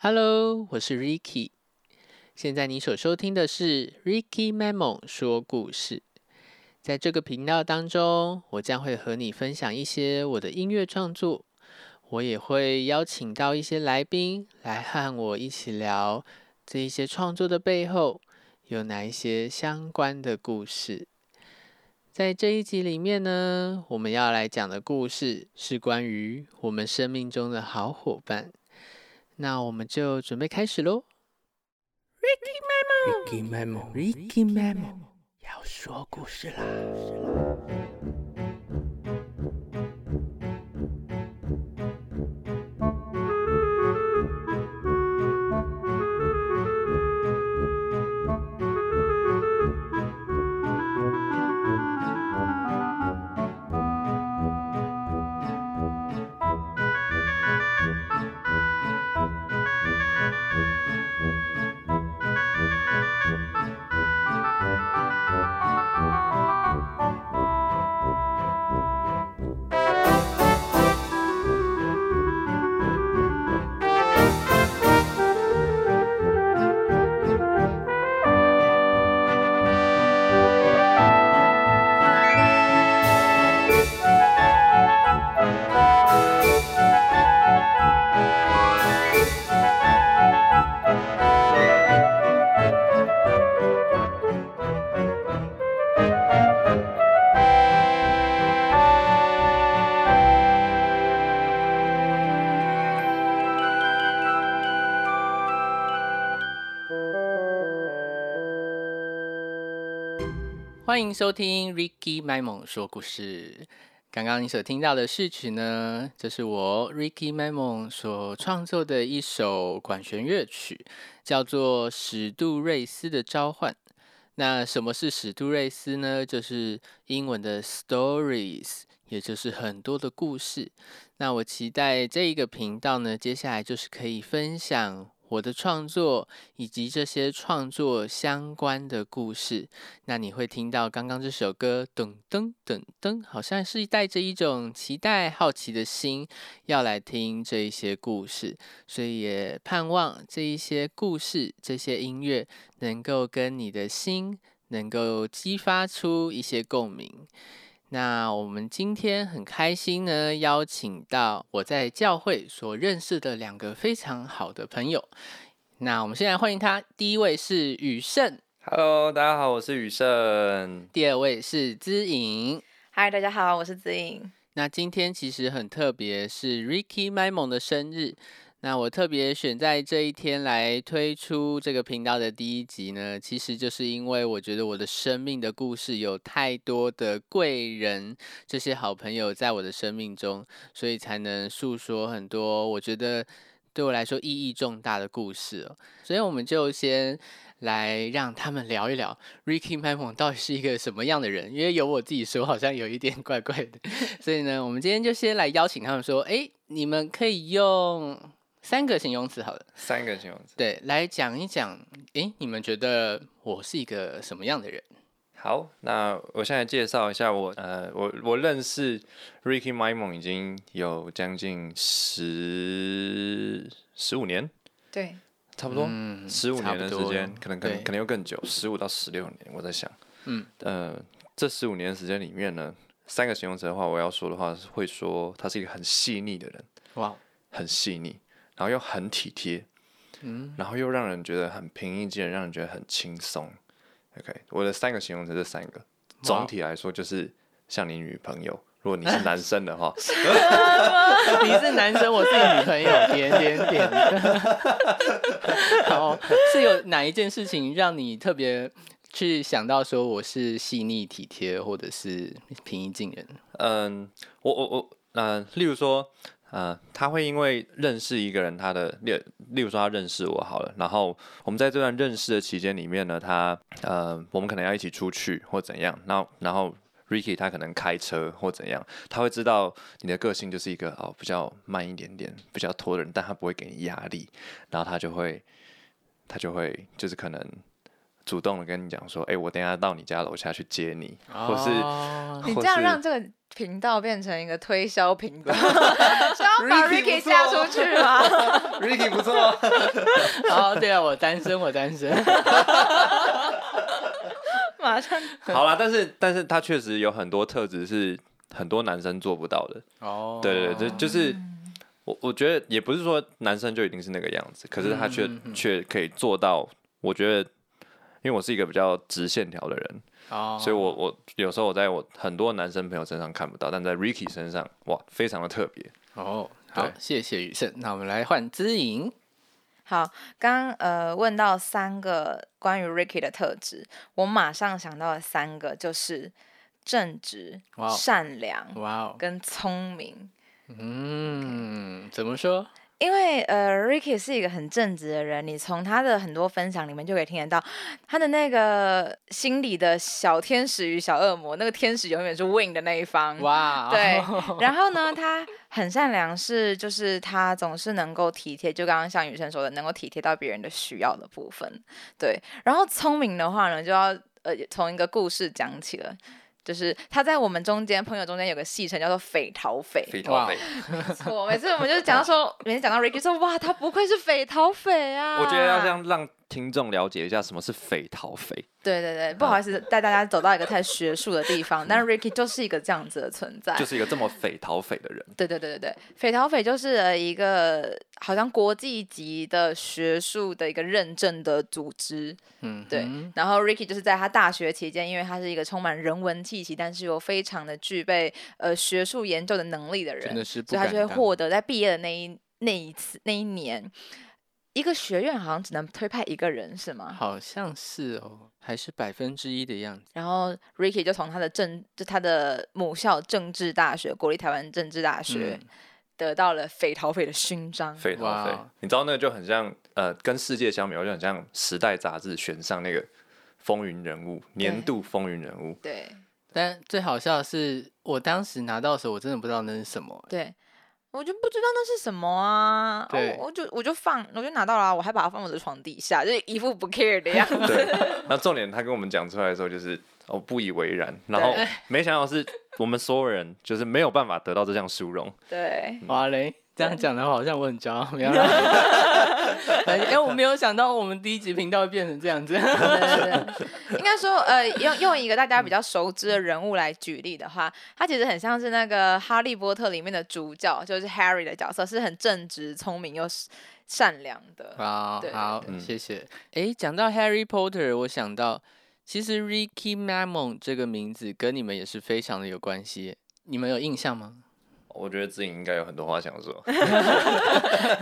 Hello，我是 Ricky。现在你所收听的是 Ricky Memo 说故事。在这个频道当中，我将会和你分享一些我的音乐创作，我也会邀请到一些来宾来和我一起聊这一些创作的背后有哪一些相关的故事。在这一集里面呢，我们要来讲的故事是关于我们生命中的好伙伴。那我们就准备开始喽。Ricky Memo，Ricky Memo，Ricky Memo，要说故事啦。欢迎收听 Ricky 麦蒙说故事。刚刚你所听到的序曲呢，这是我 Ricky 麦蒙所创作的一首管弦乐曲，叫做《史杜瑞斯的召唤》。那什么是史杜瑞斯呢？就是英文的 stories，也就是很多的故事。那我期待这一个频道呢，接下来就是可以分享。我的创作以及这些创作相关的故事，那你会听到刚刚这首歌，噔噔噔噔，好像是带着一种期待、好奇的心要来听这一些故事，所以也盼望这一些故事、这些音乐能够跟你的心能够激发出一些共鸣。那我们今天很开心呢，邀请到我在教会所认识的两个非常好的朋友。那我们现在欢迎他，第一位是雨盛，Hello，大家好，我是雨盛。第二位是资颖，Hi，大家好，我是资颖。那今天其实很特别，是 Ricky m y m o n 的生日。那我特别选在这一天来推出这个频道的第一集呢，其实就是因为我觉得我的生命的故事有太多的贵人，这些好朋友在我的生命中，所以才能诉说很多我觉得对我来说意义重大的故事。所以我们就先来让他们聊一聊 Ricky m y m o n 到底是一个什么样的人，因为有我自己说好像有一点怪怪的，所以呢，我们今天就先来邀请他们说，哎，你们可以用。三个形容词好了，三个形容词，对，来讲一讲。诶，你们觉得我是一个什么样的人？好，那我现在介绍一下我，呃，我我认识 Ricky m y m o n 已经有将近十十五年，对，差不多？十五年的时间，可能可能可能又更久，十五到十六年。我在想，嗯，呃，这十五年时间里面呢，三个形容词的话，我要说的话是会说他是一个很细腻的人，哇，很细腻。然后又很体贴，嗯，然后又让人觉得很平易近人，让人觉得很轻松。OK，我的三个形容词这三个，总体来说就是像你女朋友。如果你是男生的话 你是男生，我是女朋友，点点点。好，是有哪一件事情让你特别去想到说我是细腻体贴，或者是平易近人？嗯，我我我，嗯，例如说。呃，他会因为认识一个人，他的例例如说他认识我好了，然后我们在这段认识的期间里面呢，他呃，我们可能要一起出去或怎样，然后然后 Ricky 他可能开车或怎样，他会知道你的个性就是一个哦比较慢一点点，比较拖的人，但他不会给你压力，然后他就会他就会就是可能主动的跟你讲说，哎，我等下到你家楼下去接你，或是你这样让这个频道变成一个推销频道，想要把 Ricky 嫁出去吗？Ricky 不错，哦，对啊，我单身，我单身，马上。好了，但是但是他确实有很多特质是很多男生做不到的。哦，对对对，就就是我我觉得也不是说男生就一定是那个样子，可是他却却可以做到，我觉得。因为我是一个比较直线条的人，哦，所以我我有时候我在我很多男生朋友身上看不到，但在 Ricky 身上，哇，非常的特别。哦，好，谢谢雨盛。那我们来换知影。好，刚呃问到三个关于 Ricky 的特质，我马上想到了三个，就是正直、善良、哇，跟聪明。嗯，怎么说？因为呃，Ricky 是一个很正直的人，你从他的很多分享里面就可以听得到他的那个心里的小天使与小恶魔，那个天使永远是 Win 的那一方。哇，对。然后呢，他很善良，是就是他总是能够体贴，就刚刚像雨生说的，能够体贴到别人的需要的部分。对。然后聪明的话呢，就要呃从一个故事讲起了。就是他在我们中间朋友中间有个戏称叫做“匪逃匪”，匪逃匪，错。每次我们就是讲到说，每次讲到 Ricky 说，哇，他不愧是匪逃匪啊！我觉得要这样让听众了解一下什么是匪逃匪。对对对，不好意思带大家走到一个太学术的地方，但是 Ricky 就是一个这样子的存在，就是一个这么匪逃匪的人。对对对对对，匪逃匪就是一个好像国际级的学术的一个认证的组织。嗯，对。然后 Ricky 就是在他大学期间，因为他是一个充满人文气息，但是又非常的具备呃学术研究的能力的人，所以他就会获得在毕业的那一那一次那一年。一个学院好像只能推派一个人，是吗？好像是哦，还是百分之一的样子。然后 Ricky 就从他的政，就他的母校政治大学，国立台湾政治大学，得到了匪逃匪的勋章。匪逃匪，你知道那个就很像，呃，跟世界相比，就很像《时代》杂志选上那个风云人物，年度风云人物。对。但最好笑的是，我当时拿到的时候，我真的不知道那是什么。对。我就不知道那是什么啊！我我就我就放，我就拿到了，我还把它放我的床底下，就一副不 care 的样子。对，那重点他跟我们讲出来的时候，就是哦不以为然，然后 没想到是我们所有人就是没有办法得到这项殊荣。对，哇嘞。这样讲的话，好像我很骄傲，没有？哎，我没有想到我们第一集频道会变成这样子。应该说，呃，用用一个大家比较熟知的人物来举例的话，他其实很像是那个《哈利波特》里面的主角，就是 Harry 的角色，是很正直、聪明又善良的。好，好，谢谢。哎，讲到 Harry Potter，我想到其实 Ricky Mamon 这个名字跟你们也是非常的有关系，你们有印象吗？我觉得自己应该有很多话想说。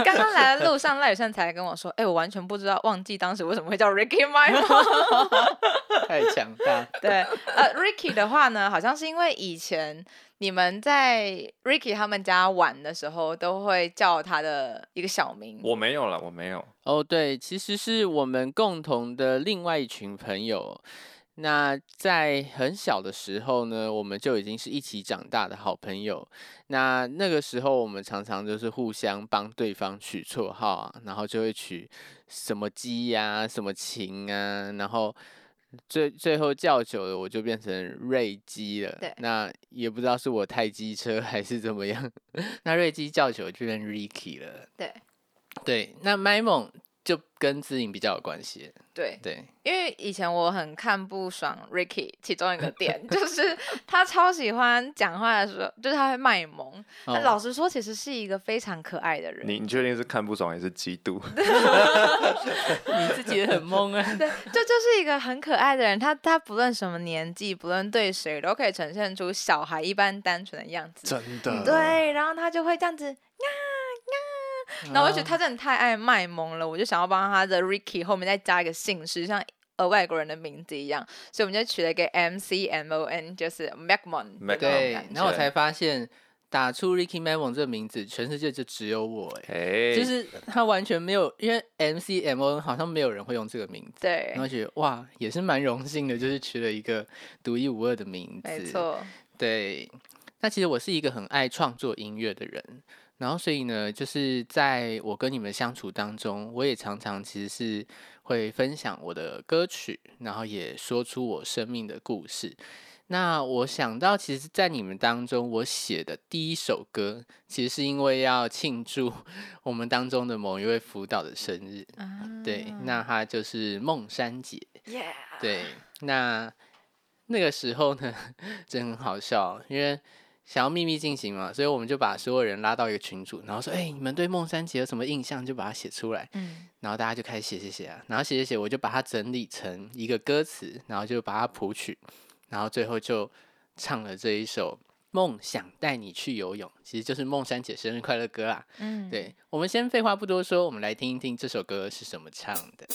刚刚来的路上，赖雨善才跟我说：“哎，我完全不知道，忘记当时为什么会叫 Ricky m y m o 太强大。对，呃，Ricky 的话呢，好像是因为以前你们在 Ricky 他们家玩的时候，都会叫他的一个小名。我没有了，我没有。哦，对，其实是我们共同的另外一群朋友。那在很小的时候呢，我们就已经是一起长大的好朋友。那那个时候，我们常常就是互相帮对方取绰号啊，然后就会取什么鸡呀、什么琴啊，然后最最后叫久了，我就变成瑞鸡了。对，那也不知道是我太机车还是怎么样。那瑞鸡叫久就变 Ricky 了。对，对，那 My 梦就跟知影比较有关系。对对，因为以前我很看不爽 Ricky，其中一个点 就是他超喜欢讲话的时候，就是他会卖萌。老实说，其实是一个非常可爱的人。你你确定是看不爽还是嫉妒？你自己也很懵啊。对，就就是一个很可爱的人。他他不论什么年纪，不论对谁，都可以呈现出小孩一般单纯的样子。真的。对，然后他就会这样子呀。然后我觉得他真的太爱卖萌了，我就想要帮他的 Ricky 后面再加一个姓氏，像呃外国人的名字一样，所以我们就取了一个 M C M O N，就是 Macmon。对，然后我才发现打出 Ricky Macmon 这个名字，全世界就只有我哎，就是他完全没有，因为 M C M O N 好像没有人会用这个名字。对，然后觉得哇，也是蛮荣幸的，就是取了一个独一无二的名字。没错，对。那其实我是一个很爱创作音乐的人。然后所以呢，就是在我跟你们相处当中，我也常常其实是会分享我的歌曲，然后也说出我生命的故事。那我想到，其实，在你们当中，我写的第一首歌，其实是因为要庆祝 我们当中的某一位辅导的生日。对，那他就是孟山姐。对，那那个时候呢，真很好笑，因为想要秘密进行嘛，所以我们就把所有人拉到一个群组，然后说：“哎，你们对孟三姐有什么印象？就把它写出来。”嗯，然后大家就开始写写写啊，然后写写写，我就把它整理成一个歌词，然后就把它谱曲。然后最后就唱了这一首《梦想带你去游泳》，其实就是孟三姐生日快乐歌啦。嗯，对，我们先废话不多说，我们来听一听这首歌是什么唱的。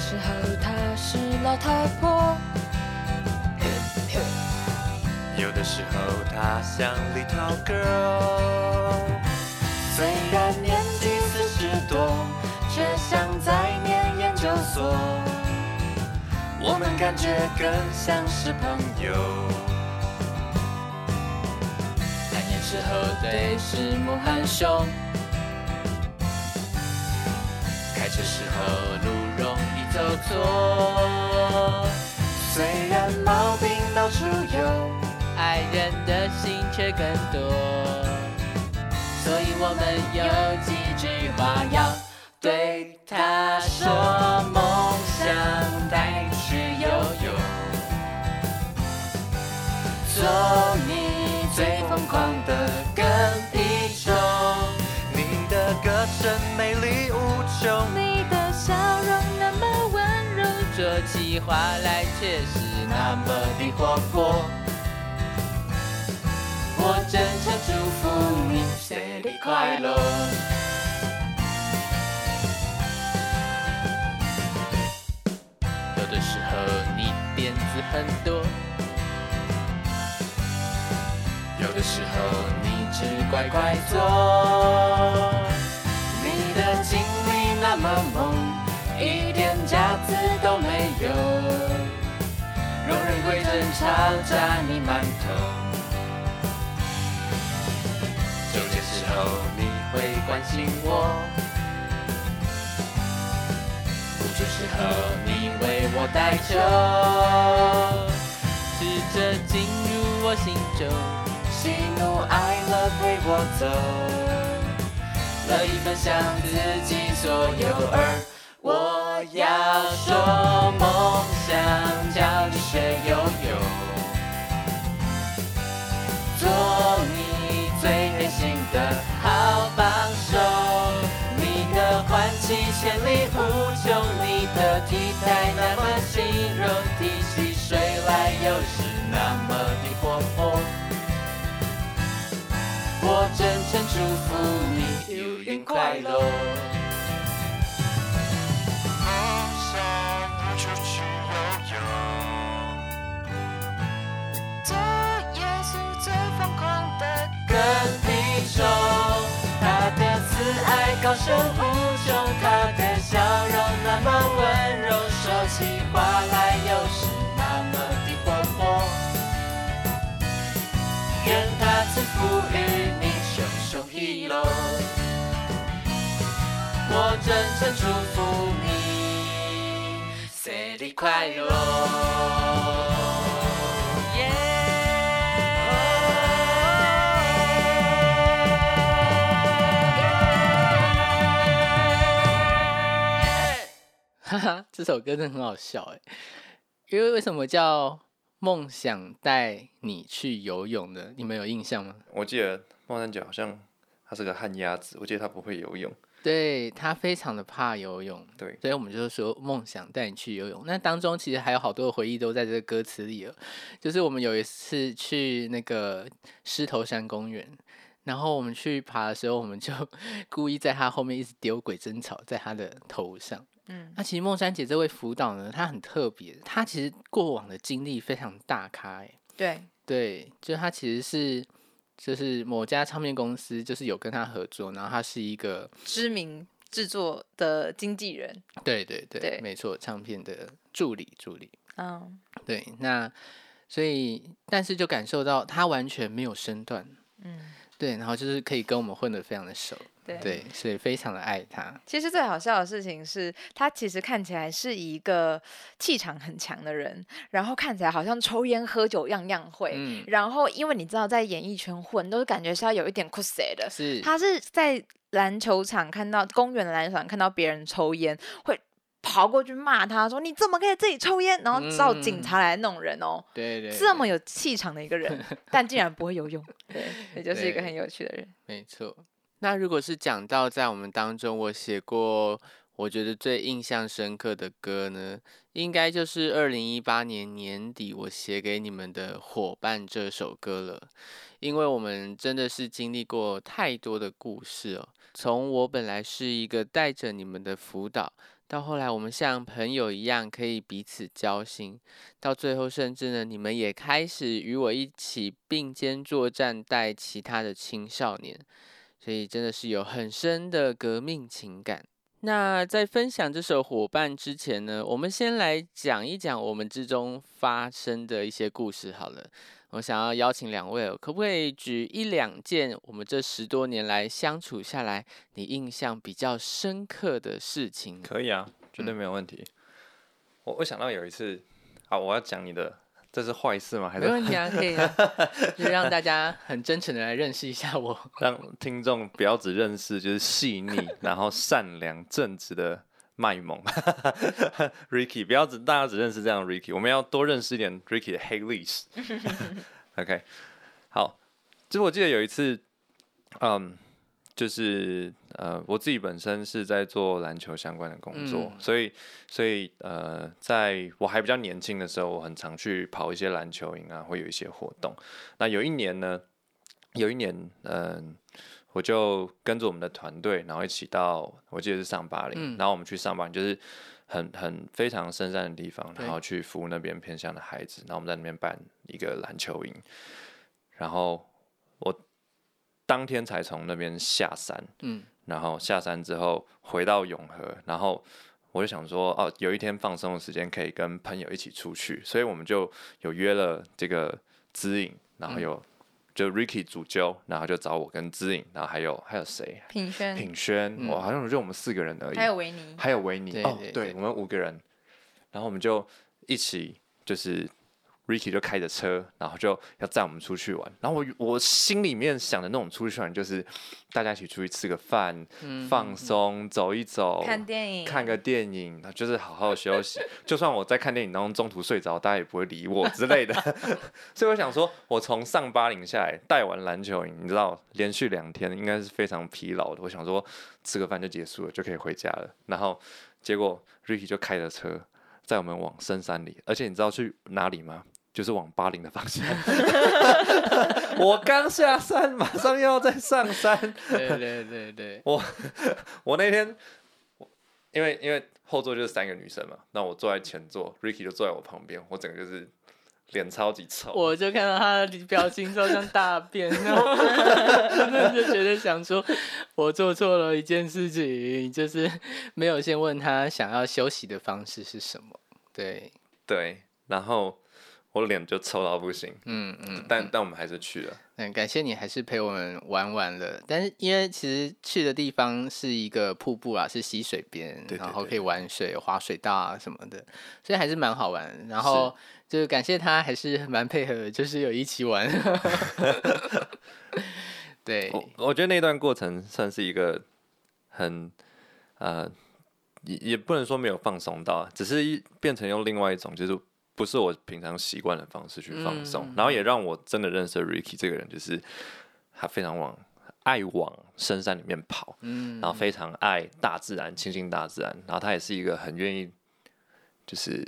时候她是老太婆。有的时候她像 little girl，虽然年纪四十多，却像在念研究所。我们感觉更像是朋友。半夜时候对视目很凶，开车时候路走错。虽然毛病到处有。爱人的心却更多，所以我们有几句话要对他说：梦想带你去游泳，做你最疯狂的跟屁虫。你的歌声美丽无穷，你的笑容，说起话来却是那么的活泼。我真诚祝福你生日快乐。有的时候你点子很多，有的时候你只乖乖做。你的经历那么猛，一点架子都没有，容人会争吵，扎你满头。后你会关心我，哭的时候你为我带酒，试着进入我心中，喜怒哀乐陪我走，乐意分享自己所有，而要说梦想教你学游泳，做你最贴心的。好帮手，你的欢气千里无穷，你的体态那么轻柔，提起水来又是那么的活泼。我真诚祝福你游泳快乐。疯狂的慈爱。高声呼救，他的笑容那么温柔，说起话来又是那么的活泼。愿他赐福与你，熊熊一路。我真诚祝福你，生日快乐。这首歌真的很好笑哎，因为为什么叫梦想带你去游泳的？你们有印象吗？我记得梦山姐好像她是个旱鸭子，我记得她不会游泳，对他非常的怕游泳，对，所以我们就是说梦想带你去游泳。那当中其实还有好多的回忆都在这个歌词里了，就是我们有一次去那个狮头山公园。然后我们去爬的时候，我们就 故意在他后面一直丢鬼针草在他的头上。嗯，那其实梦山姐这位辅导呢，她很特别，她其实过往的经历非常大咖哎。对对，就她其实是就是某家唱片公司，就是有跟她合作，然后她是一个知名制作的经纪人。对对对，没错，唱片的助理助理。嗯，对，那所以但是就感受到她完全没有身段。嗯，对，然后就是可以跟我们混得非常的熟。对，所以非常的爱他。其实最好笑的事情是他其实看起来是一个气场很强的人，然后看起来好像抽烟喝酒样样会。嗯。然后因为你知道在演艺圈混，都是感觉是要有一点酷 u 的。是。他是在篮球场看到公园的篮球场看到别人抽烟，会跑过去骂他说：“你怎么可以自己抽烟？”然后找警察来弄人哦。对对。这么有气场的一个人，但竟然不会游泳。对，也就是一个很有趣的人。没错。那如果是讲到在我们当中，我写过我觉得最印象深刻的歌呢，应该就是二零一八年年底我写给你们的《伙伴》这首歌了。因为我们真的是经历过太多的故事哦，从我本来是一个带着你们的辅导，到后来我们像朋友一样可以彼此交心，到最后甚至呢，你们也开始与我一起并肩作战，带其他的青少年。所以真的是有很深的革命情感。那在分享这首伙伴之前呢，我们先来讲一讲我们之中发生的一些故事好了。我想要邀请两位，可不可以举一两件我们这十多年来相处下来，你印象比较深刻的事情？可以啊，绝对没有问题。我我想到有一次，好，我要讲你的。这是坏事吗？还是没问题啊，可以啊，就让大家很真诚的来认识一下我，让听众不要只认识就是细腻，然后善良正直的卖萌，Ricky，不要只大家只认识这样 Ricky，我们要多认识一点 Ricky 的黑历史。OK，好，就是我记得有一次，嗯。就是呃，我自己本身是在做篮球相关的工作，所以所以呃，在我还比较年轻的时候，我很常去跑一些篮球营啊，会有一些活动。那有一年呢，有一年嗯，我就跟着我们的团队，然后一起到我记得是上巴林，然后我们去上巴黎，就是很很非常深山的地方，然后去服务那边偏向的孩子，然后我们在那边办一个篮球营，然后我。当天才从那边下山，嗯，然后下山之后回到永和，然后我就想说，哦，有一天放松的时间可以跟朋友一起出去，所以我们就有约了这个知影，然后有就 Ricky 主揪，然后就找我跟知影，然后还有还有谁？品轩，品轩，我好像就我们四个人而已，还有维尼，还有维尼，哦，对，我们五个人，然后我们就一起就是。Ricky 就开着车，然后就要载我们出去玩。然后我我心里面想的那种出去玩，就是大家一起出去吃个饭，放松，走一走，看电影，看个电影，就是好好休息。就算我在看电影当中中途睡着，大家也不会理我之类的。所以我想说，我从上巴岭下来，带完篮球营，你知道，连续两天应该是非常疲劳的。我想说，吃个饭就结束了，就可以回家了。然后结果 Ricky 就开着车载我们往深山里，而且你知道去哪里吗？就是往巴林的方向，我刚下山，马上又要再上山。对对对对，我 我那天，因为因为后座就是三个女生嘛，那我坐在前座，Ricky 就坐在我旁边，我整个就是脸超级臭。我就看到他的表情就像大便，然后就觉得想说，我做错了一件事情，就是没有先问他想要休息的方式是什么。对对，然后。我脸就臭到不行，嗯嗯，但但我们还是去了。嗯，感谢你还是陪我们玩完了。但是因为其实去的地方是一个瀑布啊，是溪水边，然后可以玩水、滑水道啊什么的，所以还是蛮好玩。然后就感谢他还是蛮配合，就是有一起玩。对，我我觉得那段过程算是一个很呃，也也不能说没有放松到，只是变成用另外一种就是。不是我平常习惯的方式去放松，然后也让我真的认识 Ricky 这个人，就是他非常往爱往深山里面跑，嗯，然后非常爱大自然，亲近大自然，然后他也是一个很愿意，就是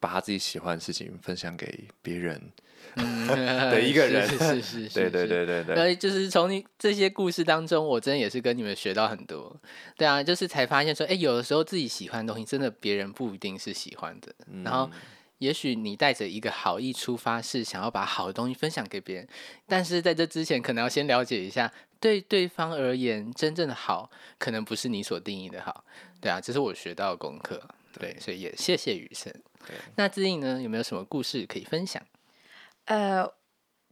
把他自己喜欢的事情分享给别人的一个人，是是是，对对对对对，呃，就是从你这些故事当中，我真的也是跟你们学到很多，对啊，就是才发现说，哎，有的时候自己喜欢的东西，真的别人不一定是喜欢的，然后。也许你带着一个好意出发，是想要把好的东西分享给别人，但是在这之前，可能要先了解一下，对对方而言，真正的好，可能不是你所定义的好。对啊，这是我学到的功课。对，所以也谢谢雨生。那自印呢，有没有什么故事可以分享？呃，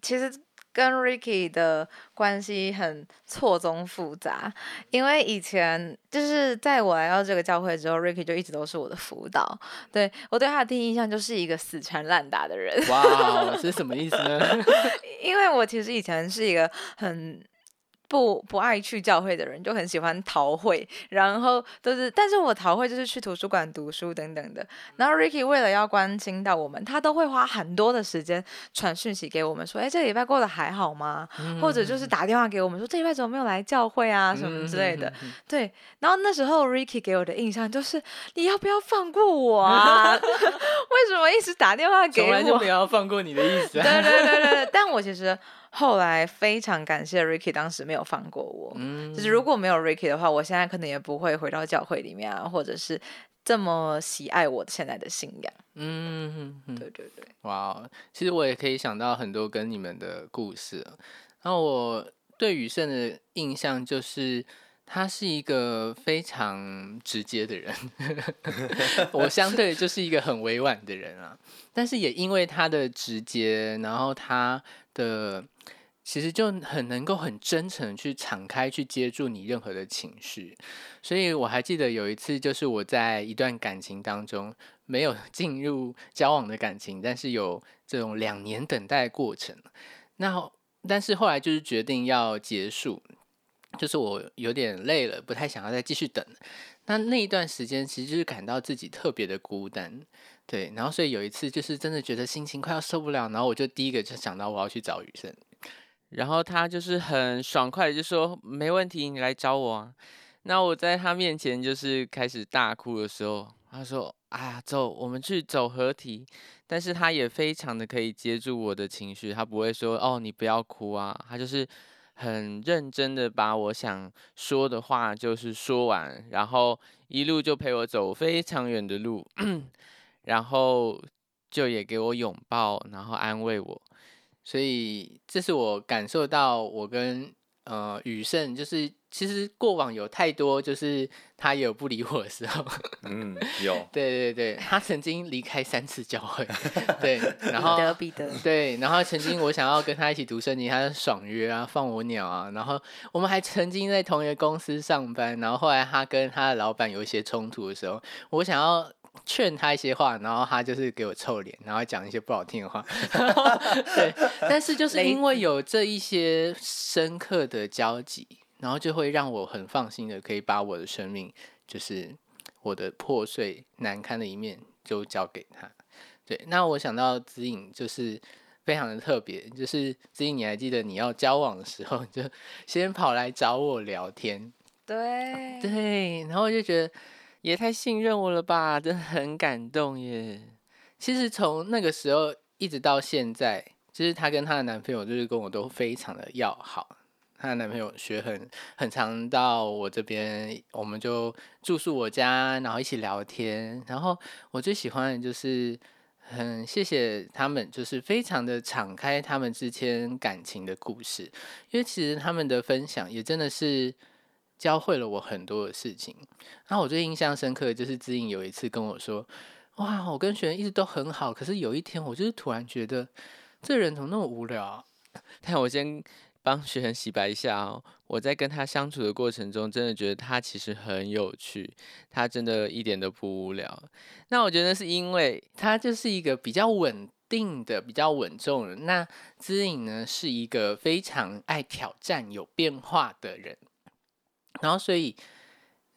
其实。跟 Ricky 的关系很错综复杂，因为以前就是在我来到这个教会之后，Ricky 就一直都是我的辅导。对我对他的第一印象就是一个死缠烂打的人。哇，这是什么意思呢？因为我其实以前是一个很。不不爱去教会的人就很喜欢逃会，然后都是，但是我逃会就是去图书馆读书等等的。然后 Ricky 为了要关心到我们，他都会花很多的时间传讯息给我们，说，哎，这礼拜过得还好吗？或者就是打电话给我们说，这礼拜怎么没有来教会啊，什么之类的。对，然后那时候 Ricky 给我的印象就是，你要不要放过我啊？为什么一直打电话给我？从来就不要放过你的意思。对对对对对，但我其实。后来非常感谢 Ricky 当时没有放过我，嗯就是如果没有 Ricky 的话，我现在可能也不会回到教会里面啊，或者是这么喜爱我现在的信仰。嗯，对对对。哇，其实我也可以想到很多跟你们的故事。然后我对雨盛的印象就是，他是一个非常直接的人，我相对就是一个很委婉的人啊。但是也因为他的直接，然后他的。其实就很能够很真诚去敞开去接住你任何的情绪，所以我还记得有一次，就是我在一段感情当中没有 进入交往的感情，但是有这种两年等待过程。那但是后来就是决定要结束，就是我有点累了，不太想要再继续等。那那一段时间其实就是感到自己特别的孤单，对。然后所以有一次就是真的觉得心情快要受不了，然后我就第一个就想到我要去找雨生。然后他就是很爽快就说没问题，你来找我啊。那我在他面前就是开始大哭的时候，他说：“啊，走，我们去走合体。”但是他也非常的可以接住我的情绪，他不会说：“哦，你不要哭啊。”他就是很认真的把我想说的话就是说完，然后一路就陪我走非常远的路，然后就也给我拥抱，然后安慰我。所以，这是我感受到我跟呃雨盛，就是其实过往有太多，就是他有不理我的时候。嗯，有。对对对，他曾经离开三次教会。对，然后彼得彼得。对，然后曾经我想要跟他一起读圣经，他爽约啊，放我鸟啊。然后我们还曾经在同一个公司上班，然后后来他跟他的老板有一些冲突的时候，我想要。劝他一些话，然后他就是给我臭脸，然后讲一些不好听的话。对，但是就是因为有这一些深刻的交集，然后就会让我很放心的可以把我的生命，就是我的破碎难堪的一面，就交给他。对，那我想到指引就是非常的特别，就是指引你还记得你要交往的时候，就先跑来找我聊天。对对，然后我就觉得。也太信任我了吧，真的很感动耶。其实从那个时候一直到现在，其实她跟她的男朋友就是跟我都非常的要好。她的男朋友学很很常到我这边，我们就住宿我家，然后一起聊天。然后我最喜欢的就是很谢谢他们，就是非常的敞开他们之间感情的故事，因为其实他们的分享也真的是。教会了我很多的事情。那我最印象深刻的就是知影有一次跟我说：“哇，我跟学员一直都很好，可是有一天我就是突然觉得这人怎么那么无聊。”但我先帮学员洗白一下哦，我在跟他相处的过程中，真的觉得他其实很有趣，他真的一点都不无聊。那我觉得是因为他就是一个比较稳定的、比较稳重的。那知影呢，是一个非常爱挑战、有变化的人。然后，所以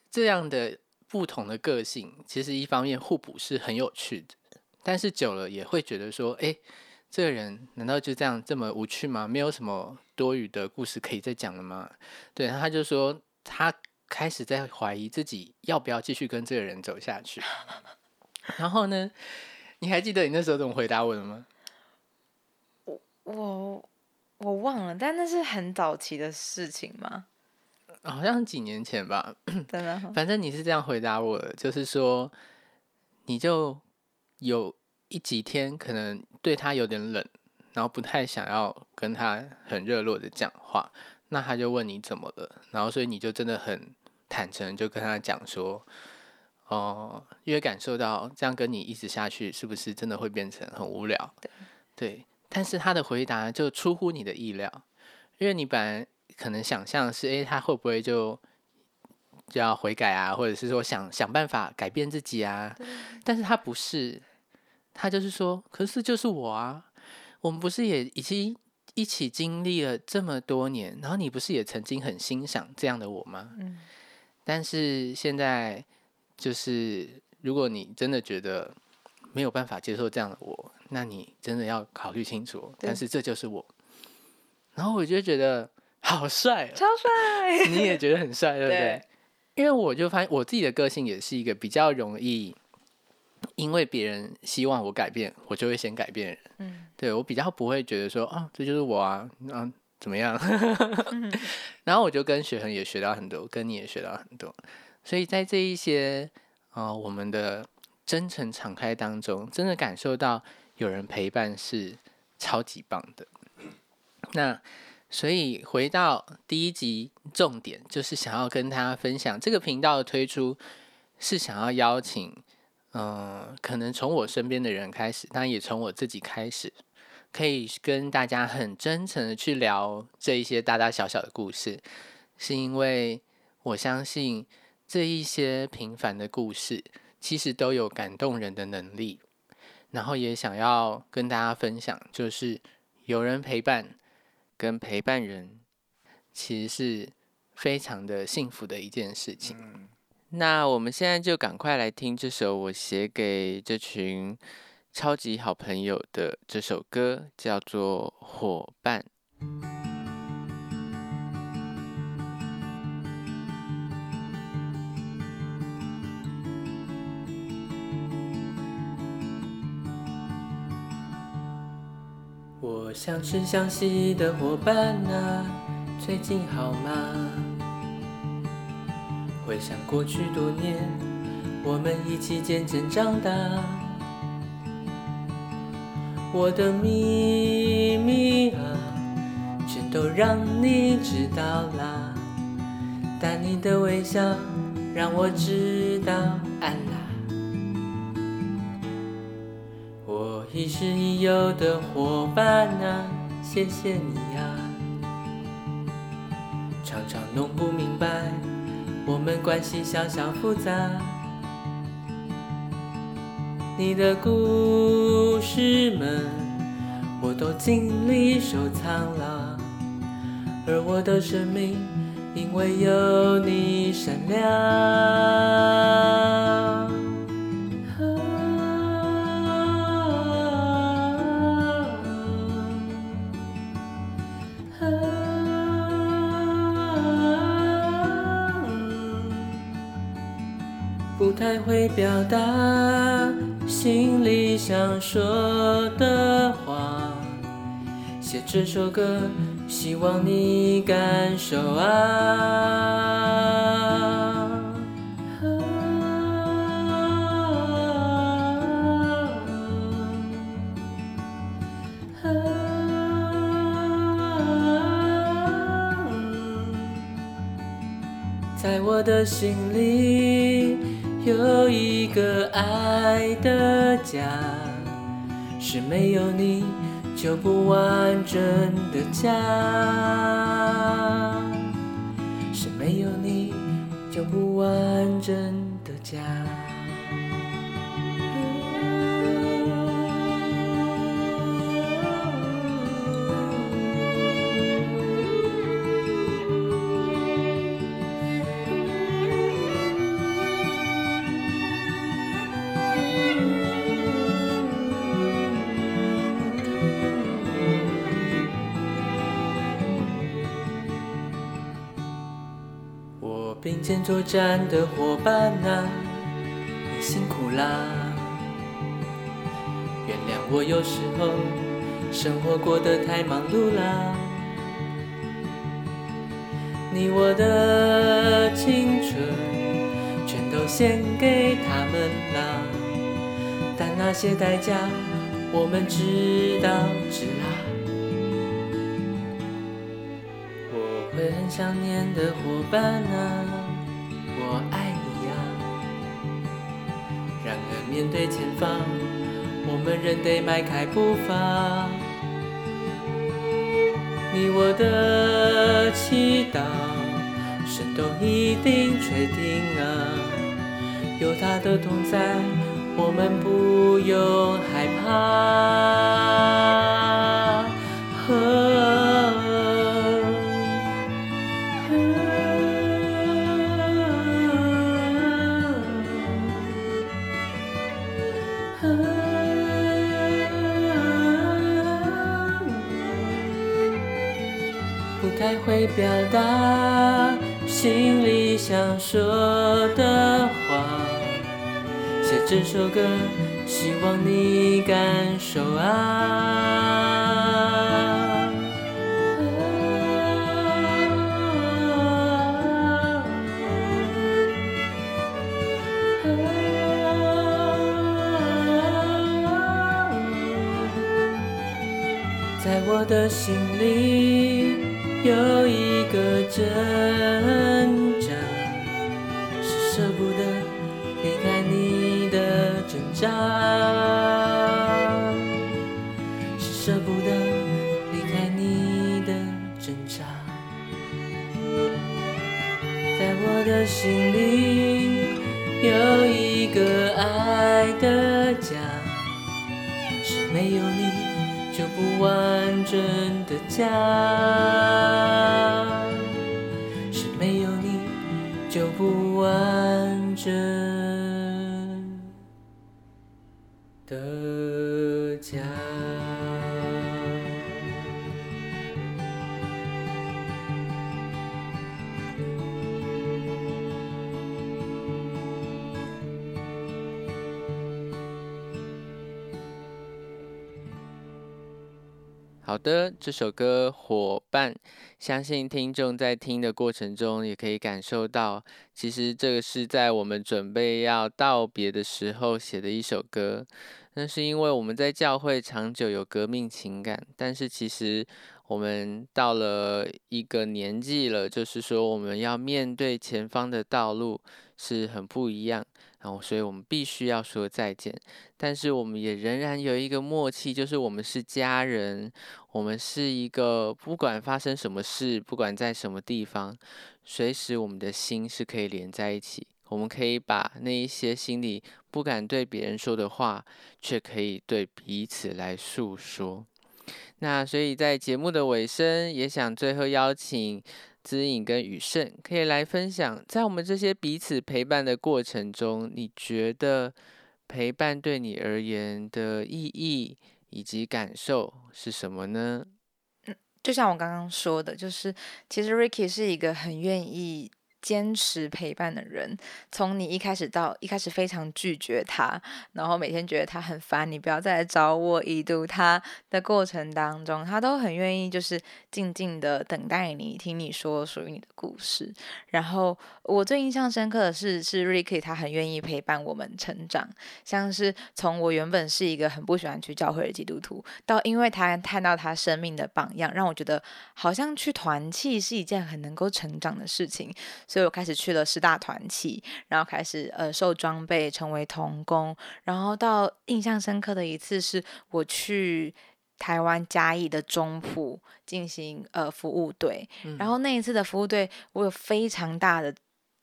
这样的不同的个性，其实一方面互补是很有趣的，但是久了也会觉得说，哎，这个人难道就这样这么无趣吗？没有什么多余的故事可以再讲了吗？对，他就说他开始在怀疑自己要不要继续跟这个人走下去。然后呢，你还记得你那时候怎么回答我的吗？我我忘了，但那是很早期的事情吗？好像几年前吧，真的。反正你是这样回答我的，就是说，你就有一几天可能对他有点冷，然后不太想要跟他很热络的讲话，那他就问你怎么了，然后所以你就真的很坦诚，就跟他讲说，哦，因为感受到这样跟你一直下去，是不是真的会变成很无聊？对，对。但是他的回答就出乎你的意料，因为你本来可能想象是，诶，他会不会就就要悔改啊，或者是说想想办法改变自己啊？但是他不是，他就是说，可是就是我啊，我们不是也已经一起经历了这么多年，然后你不是也曾经很欣赏这样的我吗？嗯。但是现在就是，如果你真的觉得没有办法接受这样的我。那你真的要考虑清楚，但是这就是我。然后我就觉得好帅，超帅，你也觉得很帅，对不对？因为我就发现我自己的个性也是一个比较容易，因为别人希望我改变，我就会先改变人。嗯，对我比较不会觉得说啊，这就是我啊，啊怎么样？然后我就跟学恒也学到很多，跟你也学到很多。所以在这一些啊，我们的真诚敞开当中，真的感受到。有人陪伴是超级棒的。那所以回到第一集，重点就是想要跟大家分享这个频道的推出，是想要邀请，嗯，可能从我身边的人开始，当然也从我自己开始，可以跟大家很真诚的去聊这一些大大小小的故事，是因为我相信这一些平凡的故事，其实都有感动人的能力。然后也想要跟大家分享，就是有人陪伴跟陪伴人，其实是非常的幸福的一件事情。那我们现在就赶快来听这首我写给这群超级好朋友的这首歌，叫做《伙伴》。我想吃湘西的伙伴啊，最近好吗？回想过去多年，我们一起渐渐长大。我的秘密啊，全都让你知道啦。但你的微笑让我知道，安啦。亦师亦友的伙伴啊，谢谢你呀！常常弄不明白，我们关系小小复杂。你的故事们，我都尽力收藏了，而我的生命，因为有你闪亮。才会表达心里想说的话，写这首歌，希望你感受啊。在我的心里。有一个爱的家，是没有你就不完整的家，是没有你就不完整的家。肩作战的伙伴啊，你辛苦啦！原谅我有时候生活过得太忙碌啦。你我的青春全都献给他们啦，但那些代价，我们知道值啦。我会很想念的伙伴啊，我爱你呀。然而面对前方，我们仍得迈开步伐。你我的祈祷，神都一定确定啊，有他的同在。我们不用害怕。达心里想说的话写。这首歌，希望你感受啊！我的心里有一个真家，的，这首歌《伙伴》，相信听众在听的过程中也可以感受到，其实这个是在我们准备要道别的时候写的一首歌。那是因为我们在教会长久有革命情感，但是其实我们到了一个年纪了，就是说我们要面对前方的道路是很不一样，然后所以我们必须要说再见。但是我们也仍然有一个默契，就是我们是家人，我们是一个不管发生什么事，不管在什么地方，随时我们的心是可以连在一起。我们可以把那一些心里不敢对别人说的话，却可以对彼此来诉说。那所以在节目的尾声，也想最后邀请知影跟雨盛，可以来分享，在我们这些彼此陪伴的过程中，你觉得陪伴对你而言的意义以及感受是什么呢？嗯，就像我刚刚说的，就是其实 Ricky 是一个很愿意。坚持陪伴的人，从你一开始到一开始非常拒绝他，然后每天觉得他很烦，你不要再来找我，已读他的过程当中，他都很愿意就是静静的等待你，听你说属于你的故事。然后我最印象深刻的是，是 Ricky 他很愿意陪伴我们成长，像是从我原本是一个很不喜欢去教会的基督徒，到因为他看到他生命的榜样，让我觉得好像去团契是一件很能够成长的事情。所以我开始去了师大团契，然后开始呃受装备，成为童工，然后到印象深刻的一次是我去台湾嘉义的中埔进行呃服务队，然后那一次的服务队我有非常大的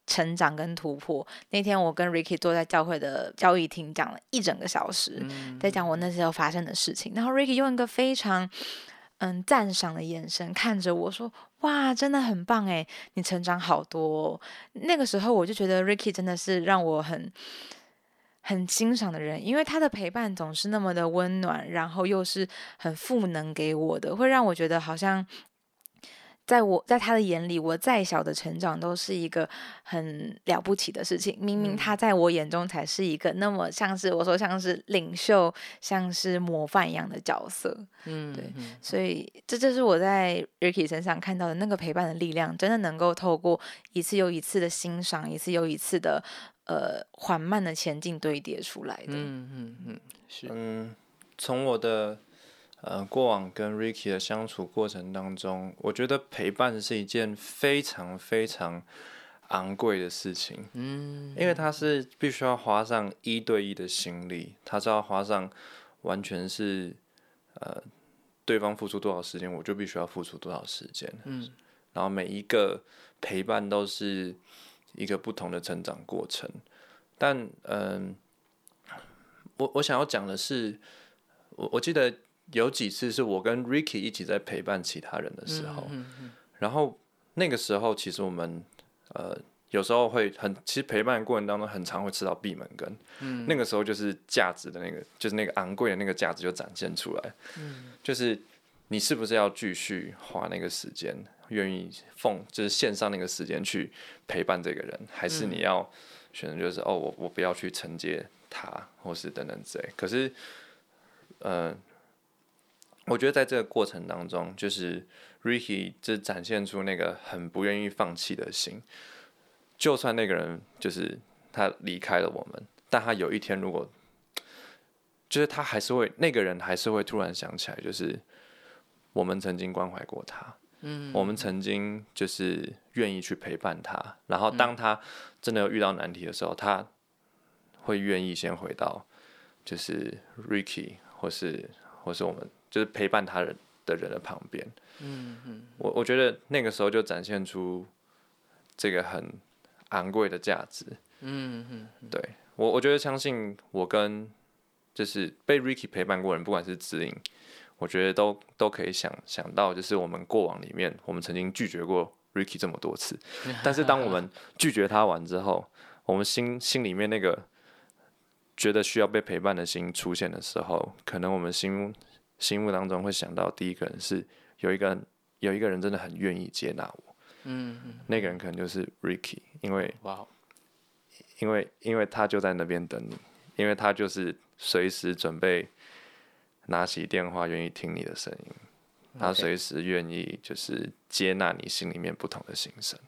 成长跟突破。那天我跟 Ricky 坐在教会的教育厅讲了一整个小时，在讲我那时候发生的事情，然后 Ricky 用一个非常。嗯，赞赏的眼神看着我说：“哇，真的很棒诶，你成长好多。”那个时候我就觉得 Ricky 真的是让我很很欣赏的人，因为他的陪伴总是那么的温暖，然后又是很赋能给我的，会让我觉得好像。在我在他的眼里，我再小的成长都是一个很了不起的事情。明明他在我眼中才是一个那么像是我说像是领袖、像是模范一样的角色。嗯，对，所以这就是我在 Ricky 身上看到的那个陪伴的力量，真的能够透过一次又一次的欣赏，一次又一次的。呃缓慢的前进堆叠出来的。嗯嗯嗯，是。嗯，从我的呃过往跟 Ricky 的相处过程当中，我觉得陪伴是一件非常非常昂贵的事情。嗯，因为他是必须要花上一对一的心力，他是要花上完全是呃。对方付出多少时间，我就必须要付出多少时间。嗯，然后每一个陪伴都是一个不同的成长过程。但嗯，我我想要讲的是，我我记得有几次是我跟 Ricky 一起在陪伴其他人的时候，然后那个时候其实我们呃有时候会很，其实陪伴过程当中很常会吃到闭门羹。嗯，那个时候就是价值的那个，就是那个昂贵的那个价值就展现出来。嗯，就是你是不是要继续花那个时间，愿意奉就是线上那个时间去陪伴这个人，还是你要选择就是哦，我我不要去承接他，或是等等之类。可是，呃，我觉得在这个过程当中，就是 Ricky 就展现出那个很不愿意放弃的心，就算那个人就是他离开了我们。但他有一天，如果就是他还是会那个人还是会突然想起来，就是我们曾经关怀过他，嗯，我们曾经就是愿意去陪伴他，然后当他真的有遇到难题的时候，他会愿意先回到就是 Ricky 或是或是我们就是陪伴他人的人的旁边，嗯嗯，我我觉得那个时候就展现出这个很昂贵的价值，嗯嗯，对。我我觉得相信我跟就是被 Ricky 陪伴过人，不管是指引，我觉得都都可以想想到，就是我们过往里面，我们曾经拒绝过 Ricky 这么多次，但是当我们拒绝他完之后，我们心心里面那个觉得需要被陪伴的心出现的时候，可能我们心心目当中会想到第一个人是有一个人有一个人真的很愿意接纳我，嗯，那个人可能就是 Ricky，因为哇。因为，因为他就在那边等你，因为他就是随时准备拿起电话，愿意听你的声音，他随时愿意就是接纳你心里面不同的心声。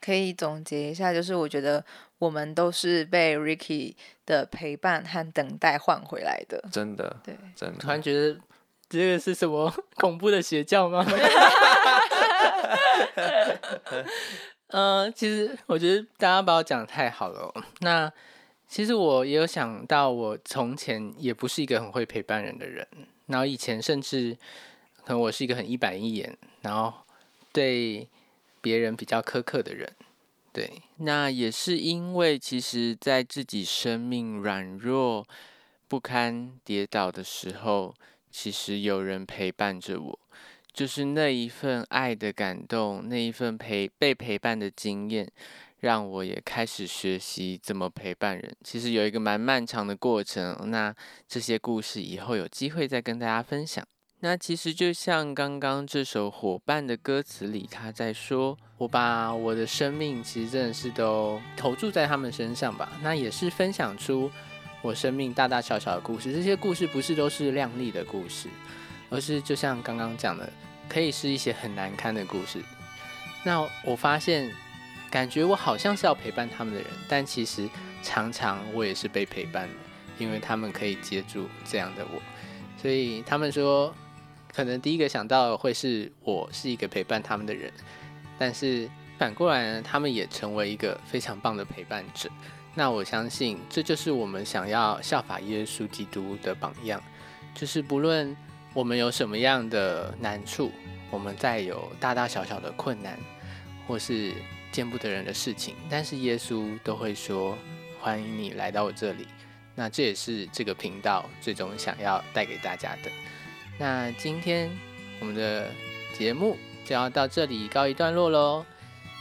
可以总结一下，就是我觉得我们都是被 Ricky 的陪伴和等待换回来的。真的，对，真的。突然觉得这个是什么 恐怖的邪教吗？嗯，其实我觉得大家把我讲的太好了。那其实我也有想到，我从前也不是一个很会陪伴人的人，然后以前甚至可能我是一个很一板一眼，然后对别人比较苛刻的人。对，那也是因为其实，在自己生命软弱不堪跌倒的时候，其实有人陪伴着我。就是那一份爱的感动，那一份陪被陪伴的经验，让我也开始学习怎么陪伴人。其实有一个蛮漫长的过程。那这些故事以后有机会再跟大家分享。那其实就像刚刚这首《伙伴》的歌词里，他在说：“我把我的生命，其实真的是都投注在他们身上吧。”那也是分享出我生命大大小小的故事。这些故事不是都是亮丽的故事，而是就像刚刚讲的。可以是一些很难堪的故事。那我发现，感觉我好像是要陪伴他们的人，但其实常常我也是被陪伴的，因为他们可以接住这样的我。所以他们说，可能第一个想到会是我是一个陪伴他们的人，但是反过来呢，他们也成为一个非常棒的陪伴者。那我相信，这就是我们想要效法耶稣基督的榜样，就是不论。我们有什么样的难处？我们再有大大小小的困难，或是见不得人的事情，但是耶稣都会说：“欢迎你来到我这里。”那这也是这个频道最终想要带给大家的。那今天我们的节目就要到这里告一段落喽。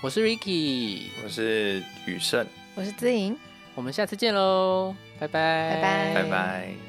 我是 Ricky，我是雨盛，我是姿莹，我们下次见喽，拜拜，拜拜，拜拜。